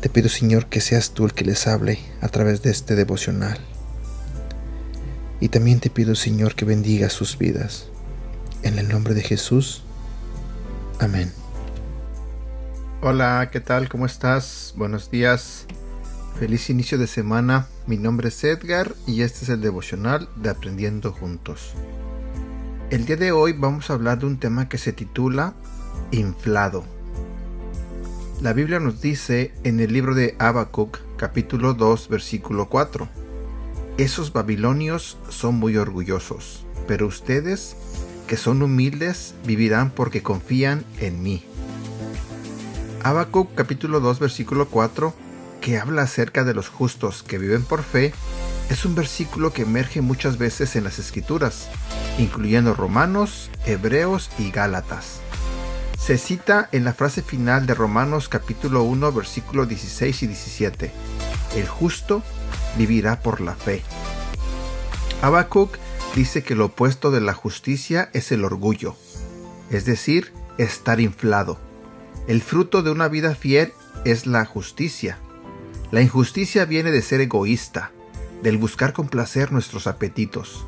Te pido, Señor, que seas tú el que les hable a través de este devocional. Y también te pido, Señor, que bendiga sus vidas. En el nombre de Jesús. Amén. Hola, ¿qué tal? ¿Cómo estás? Buenos días. Feliz inicio de semana. Mi nombre es Edgar y este es el devocional de Aprendiendo Juntos. El día de hoy vamos a hablar de un tema que se titula Inflado. La Biblia nos dice en el libro de Habacuc, capítulo 2, versículo 4: Esos babilonios son muy orgullosos, pero ustedes, que son humildes, vivirán porque confían en mí. Habacuc capítulo 2 versículo 4, que habla acerca de los justos que viven por fe, es un versículo que emerge muchas veces en las escrituras, incluyendo Romanos, Hebreos y Gálatas. Se cita en la frase final de Romanos capítulo 1 versículo 16 y 17. El justo vivirá por la fe. Habacuc dice que lo opuesto de la justicia es el orgullo, es decir, estar inflado. El fruto de una vida fiel es la justicia. La injusticia viene de ser egoísta, del buscar complacer nuestros apetitos.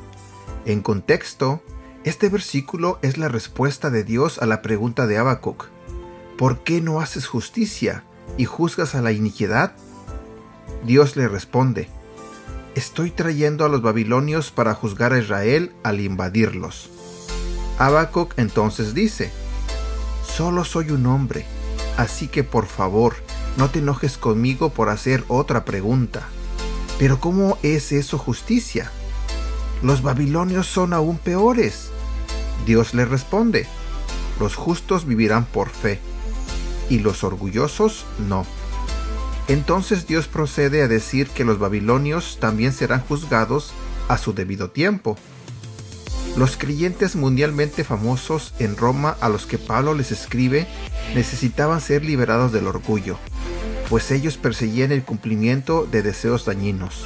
En contexto, este versículo es la respuesta de Dios a la pregunta de Habacuc. ¿Por qué no haces justicia y juzgas a la iniquidad? Dios le responde, Estoy trayendo a los babilonios para juzgar a Israel al invadirlos. Habacuc entonces dice, Solo soy un hombre, así que por favor, no te enojes conmigo por hacer otra pregunta. Pero ¿cómo es eso justicia? Los babilonios son aún peores. Dios le responde, los justos vivirán por fe, y los orgullosos no. Entonces Dios procede a decir que los babilonios también serán juzgados a su debido tiempo. Los creyentes mundialmente famosos en Roma a los que Pablo les escribe necesitaban ser liberados del orgullo, pues ellos perseguían el cumplimiento de deseos dañinos.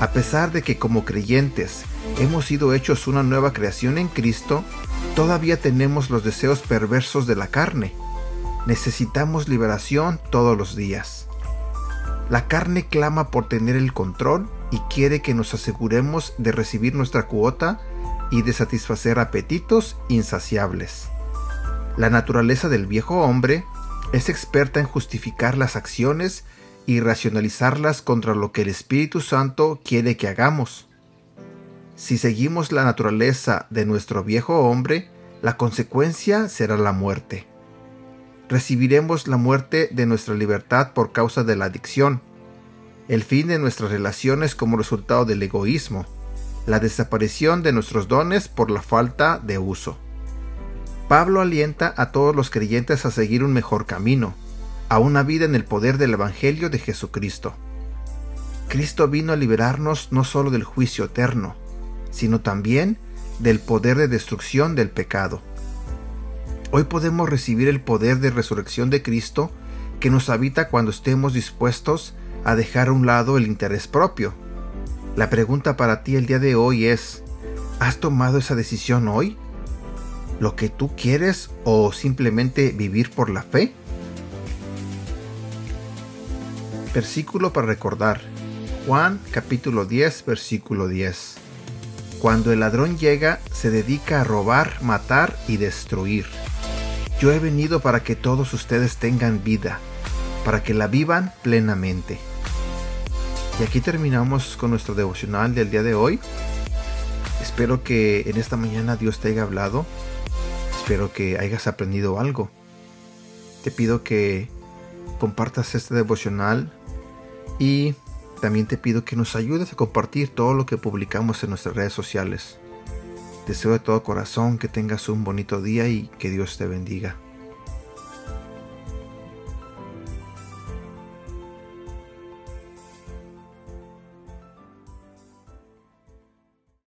A pesar de que como creyentes hemos sido hechos una nueva creación en Cristo, todavía tenemos los deseos perversos de la carne. Necesitamos liberación todos los días. La carne clama por tener el control y quiere que nos aseguremos de recibir nuestra cuota y de satisfacer apetitos insaciables. La naturaleza del viejo hombre es experta en justificar las acciones y racionalizarlas contra lo que el Espíritu Santo quiere que hagamos. Si seguimos la naturaleza de nuestro viejo hombre, la consecuencia será la muerte. Recibiremos la muerte de nuestra libertad por causa de la adicción, el fin de nuestras relaciones como resultado del egoísmo, la desaparición de nuestros dones por la falta de uso. Pablo alienta a todos los creyentes a seguir un mejor camino, a una vida en el poder del Evangelio de Jesucristo. Cristo vino a liberarnos no solo del juicio eterno, sino también del poder de destrucción del pecado. Hoy podemos recibir el poder de resurrección de Cristo que nos habita cuando estemos dispuestos a dejar a un lado el interés propio la pregunta para ti el día de hoy es, ¿has tomado esa decisión hoy? ¿Lo que tú quieres o simplemente vivir por la fe? Versículo para recordar. Juan capítulo 10 versículo 10. Cuando el ladrón llega, se dedica a robar, matar y destruir. Yo he venido para que todos ustedes tengan vida, para que la vivan plenamente. Y aquí terminamos con nuestro devocional del día de hoy. Espero que en esta mañana Dios te haya hablado. Espero que hayas aprendido algo. Te pido que compartas este devocional y también te pido que nos ayudes a compartir todo lo que publicamos en nuestras redes sociales. Deseo de todo corazón que tengas un bonito día y que Dios te bendiga.